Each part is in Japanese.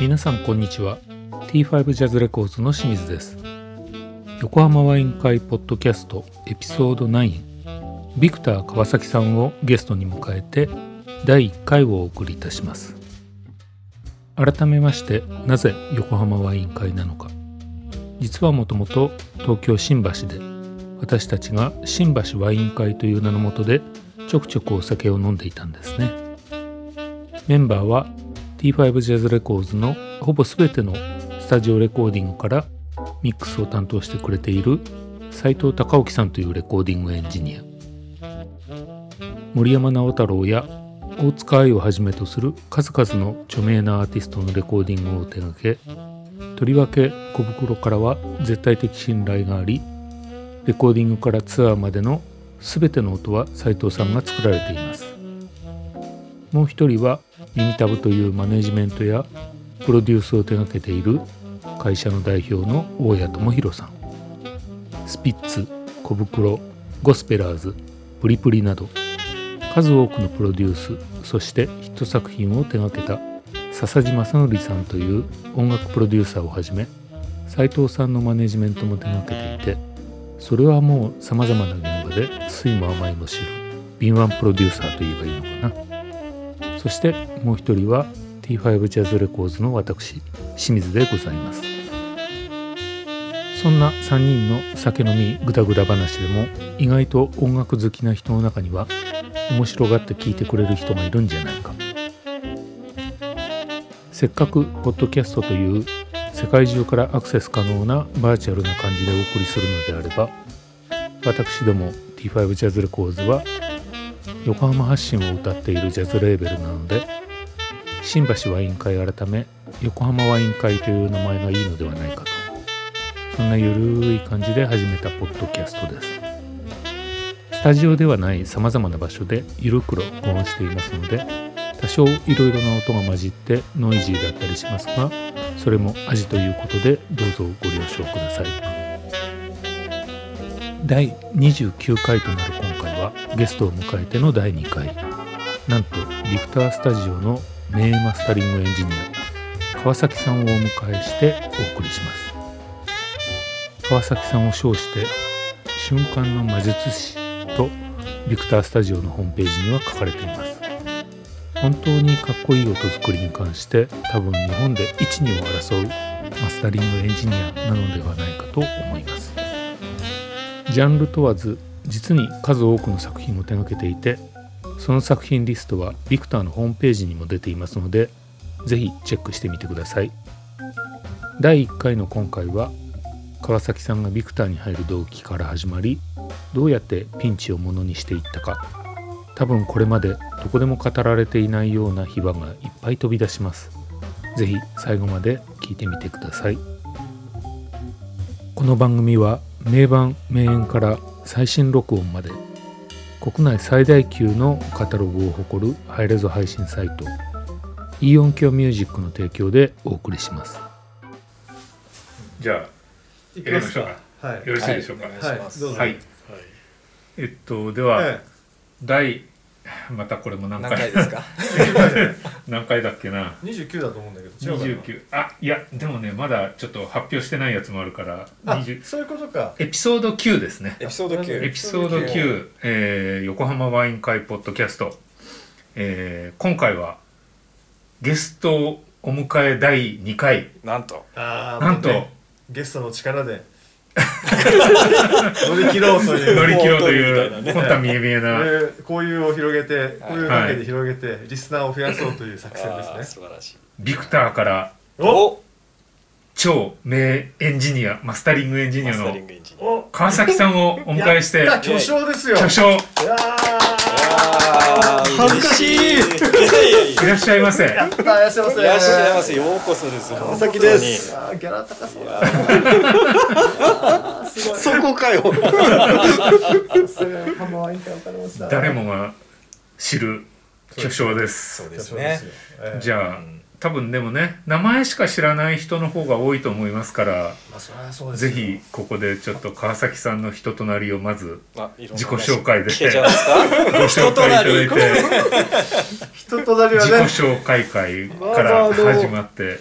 皆さんこんにちは。T5 ジャズレコーズの清水です。横浜ワイン会ポッドキャストエピソード9ビクター川崎さんをゲストに迎えて第1回をお送りいたします。改めましてなぜ横浜ワイン会なのか。実はもともと東京新橋で私たちが新橋ワイン会という名のもとでちょくちょくお酒を飲んでいたんですね。メンバーは T5 ジャズレコーズのほぼ全てのスタジオレコーディングからミックスを担当してくれている斉藤隆興さんというレコーディングエンジニア。森山直太朗や大塚愛をはじめとする数々の著名なアーティストのレコーディングを手掛けとりわけ小袋からは絶対的信頼がありレコーディングからツアーまでの全ての音は斉藤さんが作られています。もう一人は耳タブというマネジメントやプロデュースを手掛けている会社の代表の大谷智弘さん。スピッツ小袋ゴスペラーズプリプリなど数多くのプロデュースそしてヒット作品を手掛けた笹地正則さんという音楽プロデューサーをはじめ斉藤さんのマネジメントも手掛けていてそれはもうさまざまな現場で酸いも甘いも知る敏腕プロデューサーといえばいいのかな。そしてもう一人は T5 ジャズレコーズの私清水でございます。そんな3人の酒飲みグダグダ話でも意外と音楽好きな人の中には面白がって聞いてくれる人がいるんじゃないか。せっかくポッドキャストという世界中からアクセス可能なバーチャルな感じでお送りするのであれば私ども T5 ジャズレコーズは横浜発信を歌っているジャズレーベルなので新橋ワイン会改め横浜ワイン会という名前がいいのではないかとそんなゆるい感じで始めたポッドキャストです。スタジオではないさまざまな場所でゆるく録音していますので多少いろいろな音が混じってノイジーだったりしますがそれも味ということでどうぞご了承ください。第29回となる今回はゲストを迎えての第2回。なんとビクタースタジオの名マスタリングエンジニア川崎さんをお迎えしてお送りします。川崎さんを称して瞬間の魔術師ビクタースタジオのホームページには書かれています。本当にかっこいい音作りに関して多分日本で一二を争うマスタリングエンジニアなのではないかと思います。ジャンル問わず実に数多くの作品を手掛けていてその作品リストはビクターのホームページにも出ていますので是非チェックしてみてください。第1回の今回は川崎さんがビクターに入る動機から始まりどうやってピンチをものにしていったか多分これまでどこでも語られていないような秘話がいっぱい飛び出します是非最後まで聞いてみてくださいこの番組は名盤名演から最新録音まで国内最大級のカタログを誇るハイレゾ配信サイトイオンキョミュージックの提供でお送りしますじゃあいきますか。はい、よろしいでしょうか。はい、はい、どうぞ。はい。えっとでは、ええ、第またこれも何回何回ですか？何回だっけな。29だと思うんだけど29あいやでもねまだちょっと発表してないやつもあるからそういうことか。エピソード9ですね。エピソード9エピソード9、えー、横浜ワイン会ポッドキャスト、えー、今回はゲストお迎え第2回。なんと。なんと、ね、ゲストの力で 乗り切ろうという。乗り切ろうという本当見え見えな。こういうを広げてこういう関係で広げて、リスナーを増やそうという作戦ですね。素晴らしい。ビクターからお！超名エンジニアマスタリングエンジニアの川崎さんをお迎えして巨匠ですよ。巨匠。いや恥ずかしい。いらっしゃいませいらっしゃいませ。いらっしゃいませ。ようこそですですギャラ高そう。そこ かよ誰もが知る巨匠です。そうですね。じゃあ多分でもね名前しか知らない人の方が多いと思いますからまあそりゃそうですよ。ぜひここでちょっと川崎さんの人となりをまず自己紹介で ご紹介いただいて。人となりは自己ね紹介会から始まって。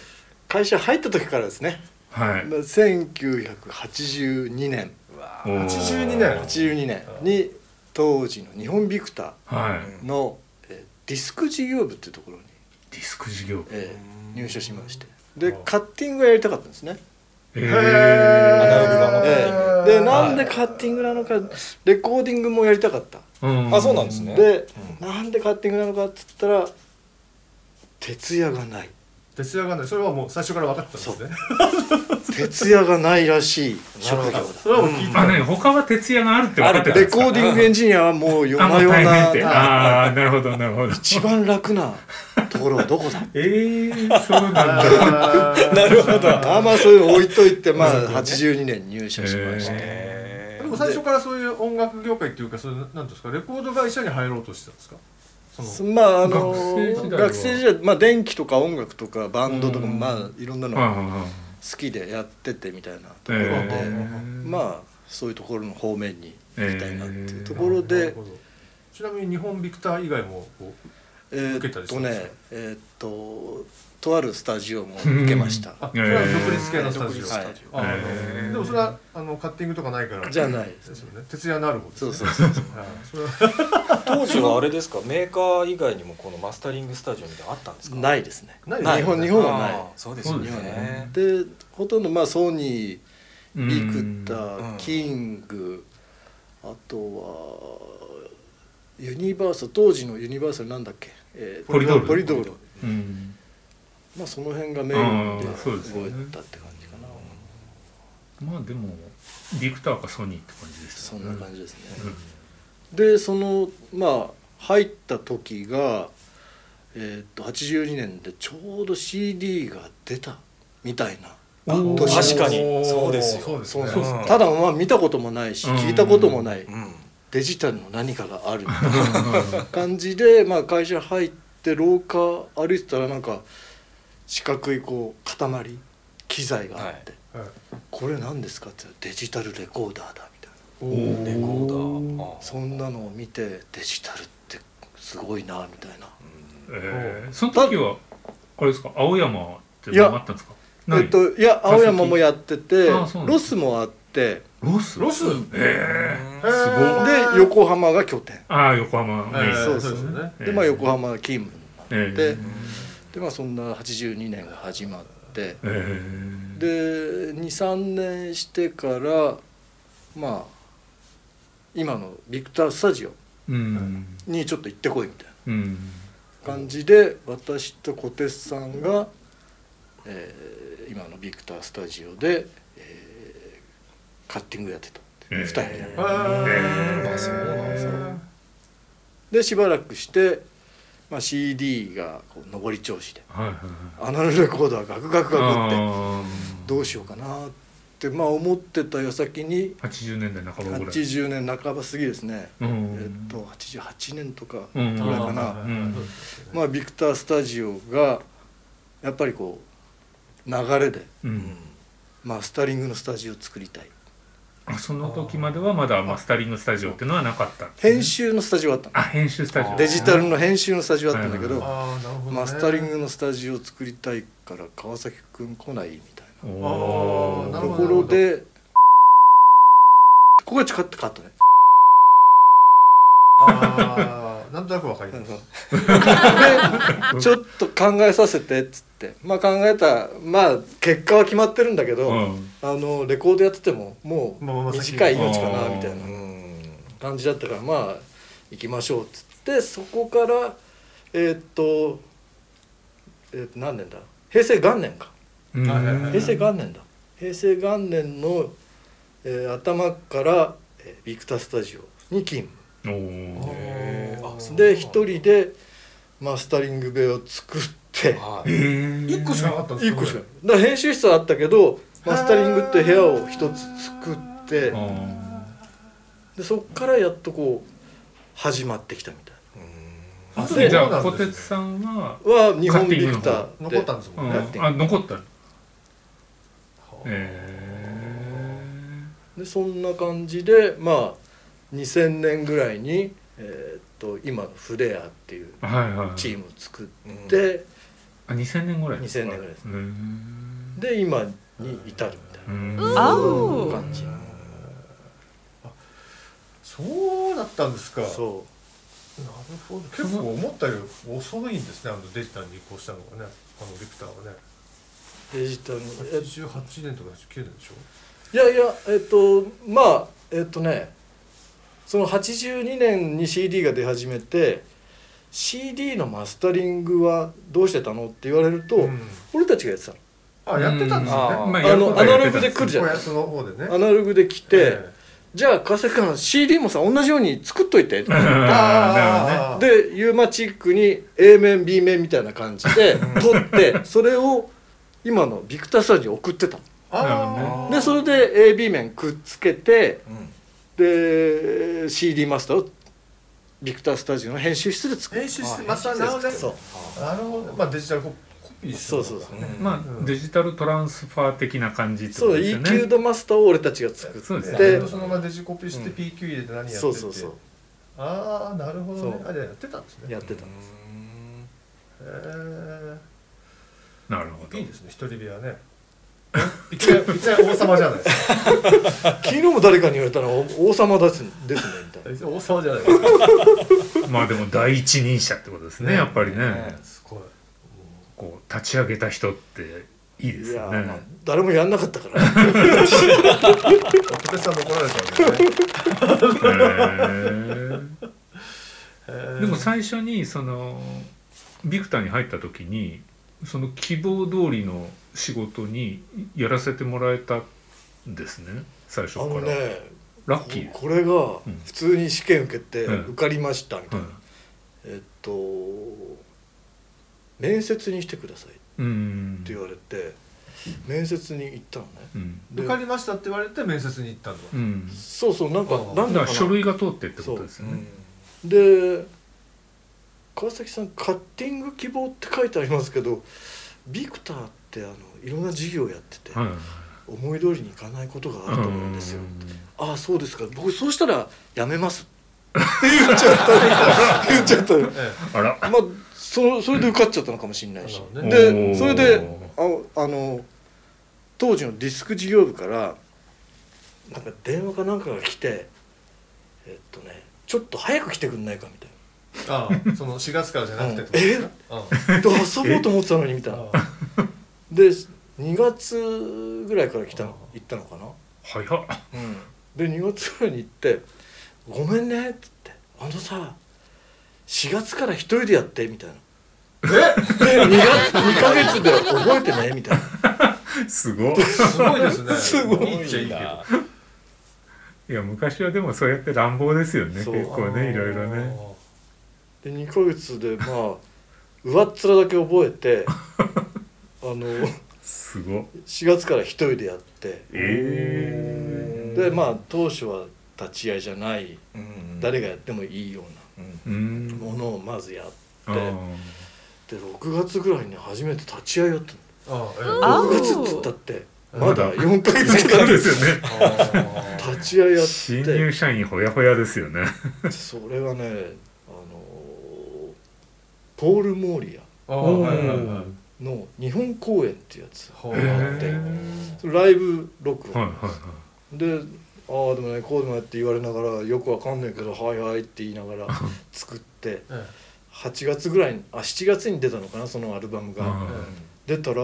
会社入った時からですね。はい。1982年。おー。82年。82年。に当時の日本ビクタはい。ーの、えーディスク事業部っていうところに、ディスク事業部。えー入社しまして。でうんカッティングがやりたかったんですね、えへえーでなんでカッティングなのかレコーディングもやりたかった。うん。あそうなんですね。で、うなんでカッティングなのかっつったら徹夜がない。徹夜がねそれはもう最初から分かってたんですね。徹夜がないらしい職業だ。それはもう聞いてたあね他は徹夜があるって分かってたんレです。かコーディングエンジニアはもう夜な夜なああなるほどなるほど。一番楽なところはどこだ？えー、そうなんだ。なるほど。あまあそういうの置いといてまあ82年入社しまして、へでも最初からそういう音楽業界っていうかそういうなんですかレコード会社に入ろうとしてたんですか？そのまああの学生時代は。学生時代まあ電気とか音楽とかバンドとかうん。まあいろんなの好きでやっててみたいなところで、えー。まあそういうところの方面に行きたいなっていうところで、ほど。ちなみに日本ビクター以外もこうえーっとねえーっととあるスタジオも受けました、あそれは独立系のスタジオ、はい。でもそれはあのカッティングとかないから。じゃないですよね。徹夜のある方ですそねうそうそう。はい。それは当時はあれですか？メーカー以外にもこのマスタリングスタジオみたいなのあったんですか？ないですね。ない日本日本はない。そうですよね。ねでほとんどまあソニーうんビクター、うんキングあとはユニバーサル当時のユニバーサルなんだっけ、えーポリドール。ポリドール。うん。まあその辺がメインであーそうですよ動ねいたって感じかな、まあでもビクターかソニーって感じですそんな感じですね、うん。でそのまあ入った時がえーっと82年でちょうど CD が出たみたいな確かに。そうですよ。ただまあ見たこともないしうん。聞いたこともない。うんデジタルの何かがあるみたいな感じで、まあ、会社入って廊下歩いてたらなんか四角いこう塊機材があってはい「これ何ですか?」って言ったらデジタルレコーダーだ」みたいおレコーダー。そんなのを見てデジタルってすごいなみたいな。えー。その時はあれですか？青山っていやあったんですか？ないえっと、いや青山もやっててロスもあって。ロス？ロス？えへー、すごい。ー。で横浜が拠点。ああ横浜。えーそうそう。ですよね。でまあ横浜が勤務えーででまあそんな82年が始まって。えー、で23年してからまあ今のビクタースタジオうん。にちょっと行ってこいみたいうん。な感じで私と小鉄さんが、えー今のビクタースタジオで、えーカッティングやってたえー2人でへえーあそうなんですねでしばらくして、まあ、CD がこう上り調子ではいはいはい。アナログレコーダーガクガクガクってあどうしようかなってまあ思ってた矢先にー80年代半ばぐらい。80年半ば過ぎですね、うん。えっと88年とかうん。ぐらいかな、うん。まあビクタースタジオがやっぱりこう流れでうん。マスタリングのスタジオを作りたい。あその時まではまだマスタリングスタジオっていうのはなかった編集のスタジオあった。のあ編集スタジオ。デジタルの編集のスタジオあったんだけど、どね。マスタリングのスタジオを作りたいから川崎君来ないみたいな。おーあーなるほところでここが近ってカットねなんとなくわかります。でちょっと考えさせてっつって。まあ考えたまあ結果は決まってるんだけど、うん。あのレコードやっててももう短い命かなみたいなうん。感じだったからまあ行きましょうっつってそこからえーっと,、えーっと何年だ？平成元年か。平成元年だ。平成元年の、えー頭から、えービクタースタジオに勤務で一人でマスタリング部屋を作って。はい。えー。一個しかなかったんですか？一個しか。だ編集室はあったけどマスタリングって部屋を一つ作って。あでそっからやっとこう始まってきたみたいうん。あじゃあ小鉄さんは、は日本ビクター残ったんですうんもん。ね、あ残った。のはあえでそんな感じでまあ2000年ぐらいに、えーっと今フレアっていうー、はいはい。チームを作っうん。て、あ2000年ぐらいですか？2000年ぐらいですうー。んで今に至るみたいな感じ。そうだったんですか。なるそほど。結構思ったより遅いんですねあのデジタルに移行したのがね。あのビクターはね。うデジタルにえ88年とか89年でしょ？いやいやえっとまあえっとねその82年に CD が出始めて CD のマスタリングはどうしてたのって言われると、うん。俺たちがやってたの。あやってたんですよね。うん。まああのアナログで来るじゃん。でね。アナログで来て、えじゃあ川崎君 CD もさ同じように作っといて あね。でユーマチックに A 面 B 面みたいな感じで撮ってそれを今のビクタースタジオに送ってたの。でそれで AB 面くっつけてうんで CD マスターをビクタースタジオの編集室で作る。編集してまたなる。ほどねそう。なるほど。まあデジタルココピーそうそうそう。まあ、うん。デジタルトランスファー的な感じってこそうとですよね。EQ ドマスターを俺たちが作って。ね。そのままデジコピして PQ 入れて何やってって。そうそうそう。ああなるほどね。そう。あじゃあやってたんですね。やってたんです。へなるほど。えいいですね。一人部屋ねいきなりいきなり王様じゃないですか。昨日も誰かに言われたらお王様ですですねみたいな。王様じゃないですかまあでも第一人者ってことですねね。やっぱりね。ねすごい。こう立ち上げた人っていいですいやよねまあ誰もやんなかったから。お手さんに怒られちゃうでも最初にそのビクターに入った時にその希望通りの仕事にやらせてもらえたんですね最初あから、ラッキー。これがうん。普通に試験受けてうん。受かりましたみたいな、はいえっと面接にしてくださいってうん。言われて面接に行ったのね。うん。で受かりましたって言われて面接に行ったんだ。うん。そうそうなんかなんだかな。書類が通ってってことですよね。で川崎さんカッティング希望って書いてありますけどビクターってあのいろんな事業をやってて、はい。思い通りにいかないことがあると思うんですよ、うああそうですか。僕そうしたらやめます。って言っちゃった言っちゃった。あら。まあそそれで受かっちゃったのかもしれないし、でそれでああの当時のディスク事業部からなんか電話かなんかが来てえっとねちょっと早く来てくんないかみたいえああその4月からじゃなくてってことですかうん。なで遊ぼうと思ってたのにみたいな。あで2月ぐらいから来たの行ったのかな？早っ。で2月ぐらいに行って「ごめんね」っつって「あのさ4月から一人でやって」みたいな「え？で2月2ヶ月で覚えてね」みたいな。すごいすごいですね。すごいいや昔はでもそうやって乱暴ですよね。結構ねいろいろねで2ヶ月でまあ上っ面だけ覚えて あのすごい4月から一人でやって。えでまあ当初は立ち会いじゃないうん誰がやってもいいようなん。ものをまずやって。あで6月ぐらいに初めて立ち会いやったああの6月っつったってあまだ4ヶ月。しかそうですよね。立ち会いやっ新て入社員ほやほやですよね。それがねポール・モーリアの日本公演っていう。やつはへー。ーライブ録音。はいはいはい。でああでもねこうでもやって言われながらよくわかんないけど「はいはい」って言いながら 作ってえ8月ぐらいにあ7月に出たのかなそのアルバムが。あ出たら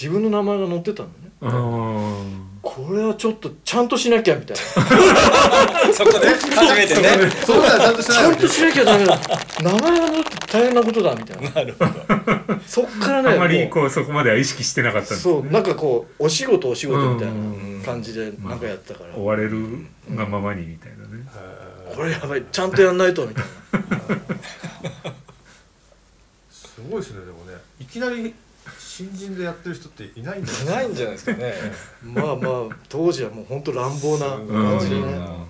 自分の名前が載ってたのね。あこれはちょっとちゃんとしなきゃみたいな。そこで初めてね。えそこではちゃんとしちないわけゃんとしなきゃダメだ。名前が載って大変なことだみたいな。なるほど。そっからねあまりこうそこまでは意識してなかったんですそうなんかこうお仕事お仕事みたいうんな感じでなんかやったから、追われるがままにみたいなね。これやばいちゃんとやんないとみたい すごいですねでもね。いきなり新人でやってる人っていないんじゃいないんじゃないですかね。な まあまあ当時はもう本当乱暴なうん。感じでねうん。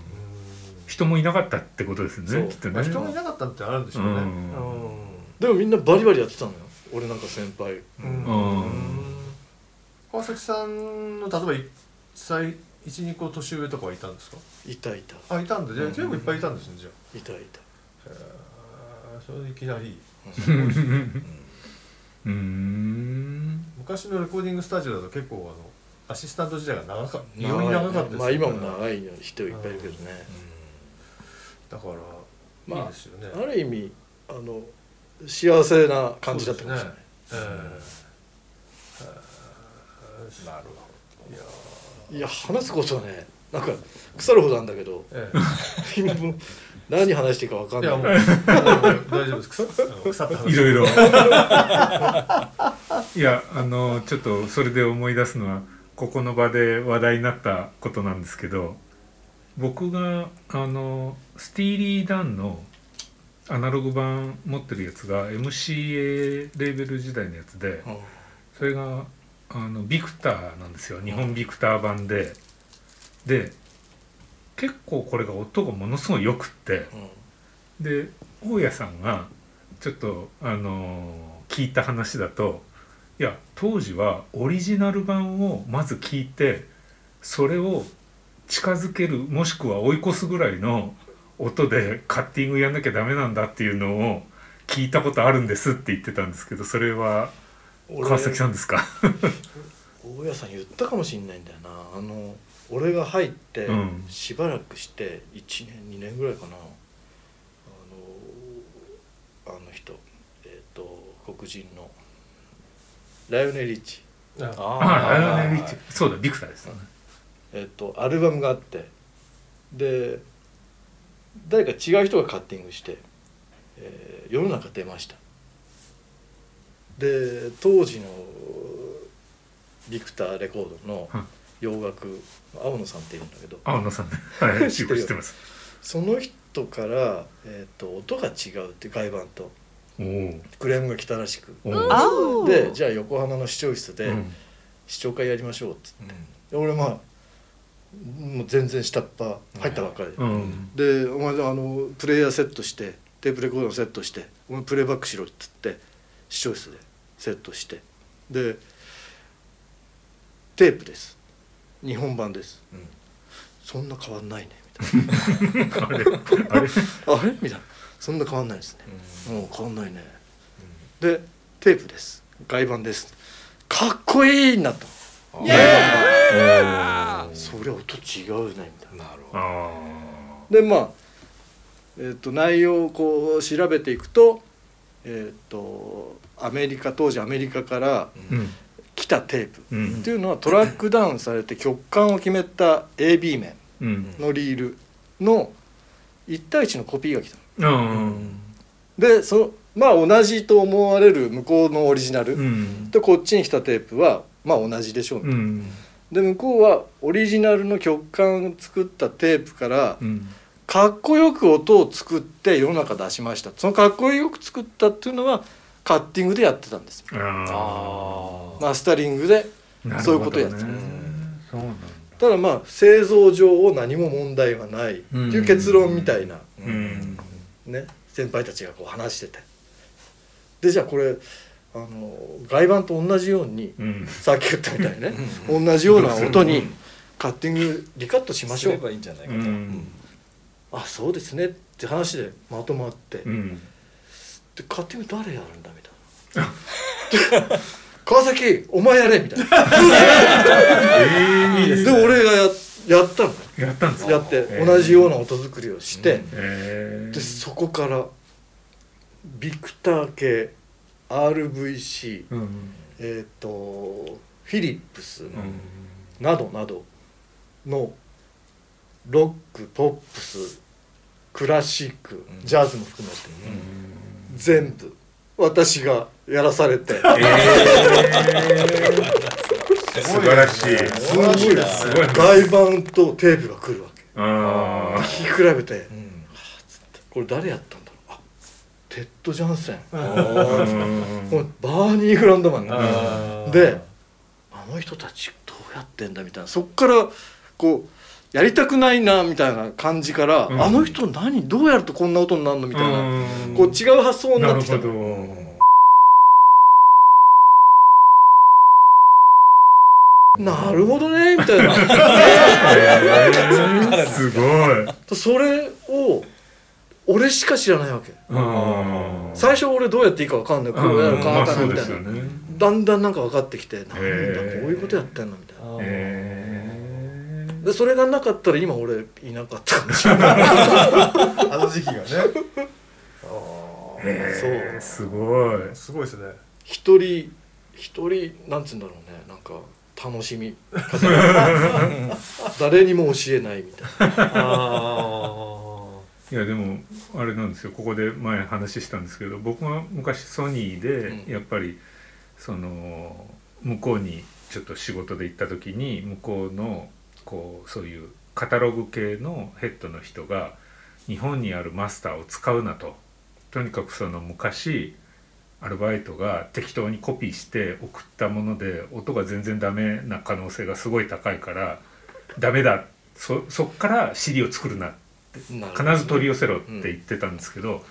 人もいなかったってことですそう。ねきっとね。まあ人がいなかったってあるんでしょうね。うん。でもみんなバリバリやってたのよ俺なんか先輩。川崎さんの例えば一歳12個年上とかはいたんですか？いたいた。あいたんだ。じゃあうん。結構いっぱいいたんですねじゃいたいた。あへーそれでいきなり うーん。昔のレコーディングスタジオだと結構あのアシスタント時代が長かった。異様に長かったですよまあ今も長い人いっぱいいるけどね。だから、まあいいですよね。ある意味あの幸せな感じだったかもしれない、ええなるいやいや話すことはねなんか腐るほどなんだけど。え。今もう何話していいか分かんない。えいやもうもう大丈夫です。腐った話。いろいろ。いやあのちょっとそれで思い出すのはここの場で話題になったことなんですけど僕があのスティーリー・ダンのアナログ版持ってるやつが MCA レーベル時代のやつでうん。それがあのビクターなんですよ。日本ビクター版で。で結構これが音がものすごいよくってで大家さんがちょっとあのー聞いた話だといや当時はオリジナル版をまず聞いてそれを近づけるもしくは追い越すぐらいの音でカッティングやんなきゃダメなんだっていうのを聞いたことあるんですって言ってたんですけどそれは俺川崎さんですか？大家さん言ったかもしれないんだよな。あの俺が入ってうん。しばらくして1年2年ぐらいかな。あのあの人えっ、と黒人のライオネル・リッチ。あ。ああ ライオネルリッチ。そうだビクターです。ねえっとアルバムがあって。で誰か違う人がカッティングして、えー世の中出ました。で当時のビクターレコードのうん洋楽青野さんっているんだけど。青野さんね。はい 知知ってます。その人から、えー、と音が違うって外版と。クレームが来たらしく。でじゃあ横浜の視聴室でうん。視聴会やりましょうっつって、で俺まあもう全然下っ端入ったばっかり。で、うん。でお前あのプレイヤーセットしてテープレコーダーセットしてお前プレイバックしろっつって視聴室でセットして。でテープです日本版です、うん。そんな変わんないね。みたいあれ？あれ？なあれ？みたいな。そんな変わんないですね。もう変わんないね。でテープです。外版です。かっこいいになった。そりゃ音違うね。みたいな。なるほど。あでまあ、えー、と内容をこう調べていくと,、えー、とアメリカ当時アメリカからあうん来たテープ。うん。っていうのはトラックダウンされて曲間を決めた AB 面うん。のリールの1対1のコピーが来たの。うんでそのまあ同じと思われる向こうのオリジナル、うん。とこっちに来たテープはまあ同じでしょう、うん。で向こうはオリジナルの曲間を作ったテープからうん。かっこよく音を作って世の中出しました。そのかっこよく作ったっていうのはカッティングでやってたんです。ああマスタリングであそういうことやってたただまあ製造上何も問題はないっていう結論みたいな、うん。ね、先輩たちがこう話してて。でじゃあこれあの外版と同じようにうん。さっき言ったみたいにね。同じような音にカッティングリカットしましょう。すればいいんじゃないかと、うん。あそうですね。って話でまとまって、うん。でカッティング誰やるんだ 川崎お前やれみたいな。ええで俺がややったのね。やったんですか？やってえー。同じような音作りをして、うん。えでそこからビクター系 RVC うんえっ、とフィリップスうんなどなどのロックポップスクラシックうんジャズも含めて全部私がやらされて。ええ素晴らしい。すごいすごいなすごい。な外版とテープが来るわけ。ああ聞き比べて。うん。これ誰やったんだろう。あテッド・ジャンセン。バーニー・グランドマン。であの人たちどうやってんだみたいな。そっからこうやりたくないなみたいな感じから、うん。あの人何どうやるとこんな音になるのみたいな、うん。こう違う発想になってきた。なるほのどなるほどねみたいな。えーすごい。それを俺しか知らないわけ。うん最初俺どうやっていいか分かんない。こうやるかまあ分かんなそいうみたいな、だんだんなんか分かってきてなんだこういうことやってんのみたいな。えーでそれがなかったら今俺いなかったかもしれない。あの時期がね。へーすごい。すごいですね。一人一人なんつうんだろうね。なんか楽しみ。誰にも教えないみたいな。あいやでもあれなんですよ。ここで前話したんですけど僕が昔ソニーうん。でやっぱりその向こうにちょっと仕事で行った時に向こうのこうそういうカタログ系のヘッドの人が日本にあるマスターを使うなと。とにかくその昔アルバイトが適当にコピーして送ったもので音が全然ダメな可能性がすごい高いからダメだ。そそっから CD を作るななるほど必ず取り寄せろって言ってたんですけど、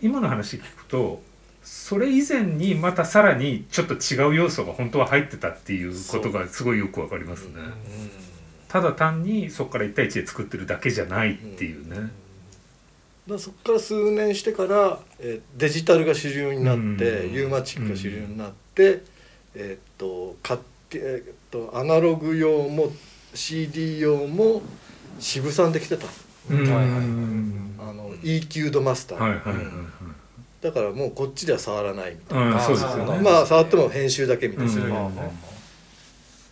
今の話聞くとそれ以前にまたさらにちょっと違う要素が本当は入ってたっていうことがすごいよくわかりますね。ただ単にそこから1対1で作ってるだけじゃないっていうね。だからそこから数年してから、えーデジタルが主流になって、うん。ユーマチックが主流になって、えーっと買って、えーっとアナログ用も CD 用も渋さんで来てた。うん。はいはいあの EQ ドマスター、はいはいはいはい。だからもうこっちでは触らないみたいうんあーそうですよね。そうなんなまあ触っても編集だけみたいな、うん。うん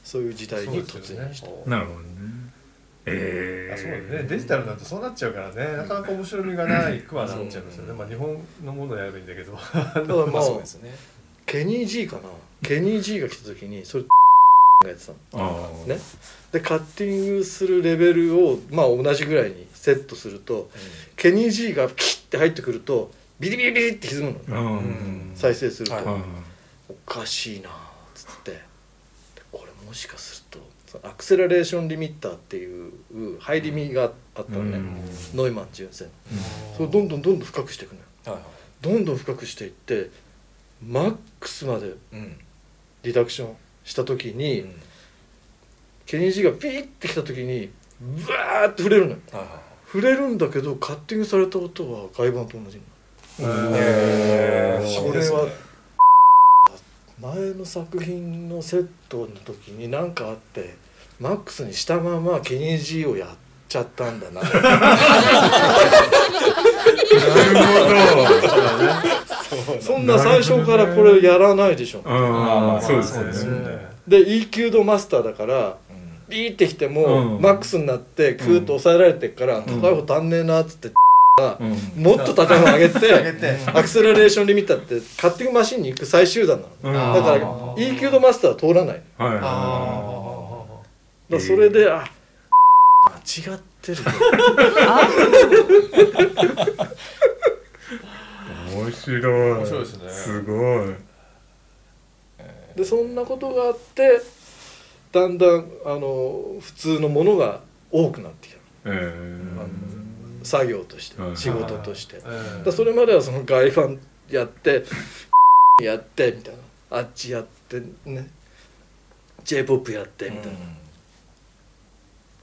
そういう時代に突入した、なるほどね。えあえそうだね。デジタルだとそうなっちゃうからね。なかなか面白みがないくはなっちゃうんですよね。まあ日本のものをやればいいんだけど。だからままああそうですねケニー G かな。ケニー G が来た時にそれがやってたのね。でカッティングするレベルをまあ同じぐらいにセットするとケニー G がキッて入ってくるとビリビリビリって歪むのうんうん。再生すると、はいうんおかしいなっつって。でこれもしかするとアクセラレーションリミッターっていう入り身があったのね、うん。ノイマン純正それをどんどんどんどん深くしていくのよ。はいはい。どんどん深くしていってマックスまでうん。リダクションした時に、うん。ケニー G がピーってきた時にブワーって触れるのよ。はいはい触れるんだけどカッティングされた音は外板と同じへー。これは前の作品のセットの時に何かあってマックスにしたままケニー G をやっちゃったんだな。そんな最初からこれやらないでしょ。ああそうですそうですよね。ねで EQ ドマスターだからうん。ビーってきても、うん。マックスになってクーッと抑えられてっから、ん。高い方足んねえなっつって、うんもっと高い方上げて 上げて。アクセラレーションリミッターってカッティングマシンに行く最終段なの、うん。だから EQ ドマスターは通らない。だそれで、あ間違ってる 面白い。面白いですね。すごい。でそんなことがあってだんだんあの普通のものが多くなってきた。えー作業として、はい。仕事として、えだかえらそれまではその外ファンやって やってみたいな。あっちやってね。J p o p やってみたい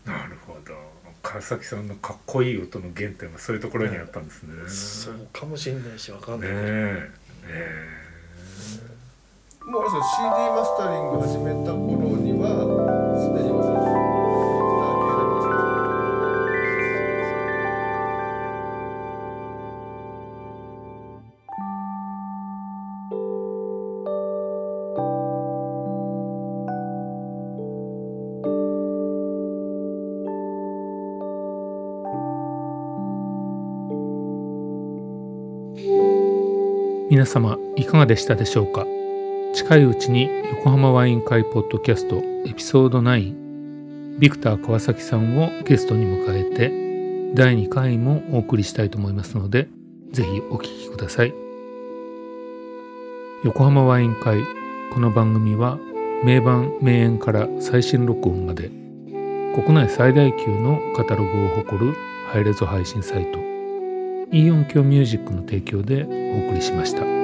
な、なるほど。川崎さんのかっこいい音の原点はそういうところにあったんですね。そうかもしれないしわかんない、ねえ。え。もうあれですよ CD マスタリング始めた頃にはすでにもうそ様いかがでしたでしょうか？近いうちに横浜ワイン会ポッドキャストエピソード9ビクター川崎さんをゲストに迎えて第2回もお送りしたいと思いますのでぜひお聞きください横浜ワイン会この番組は名盤名演から最新録音まで国内最大級のカタログを誇るハイレゾ配信サイトイオンキョミュージックの提供でお送りしました。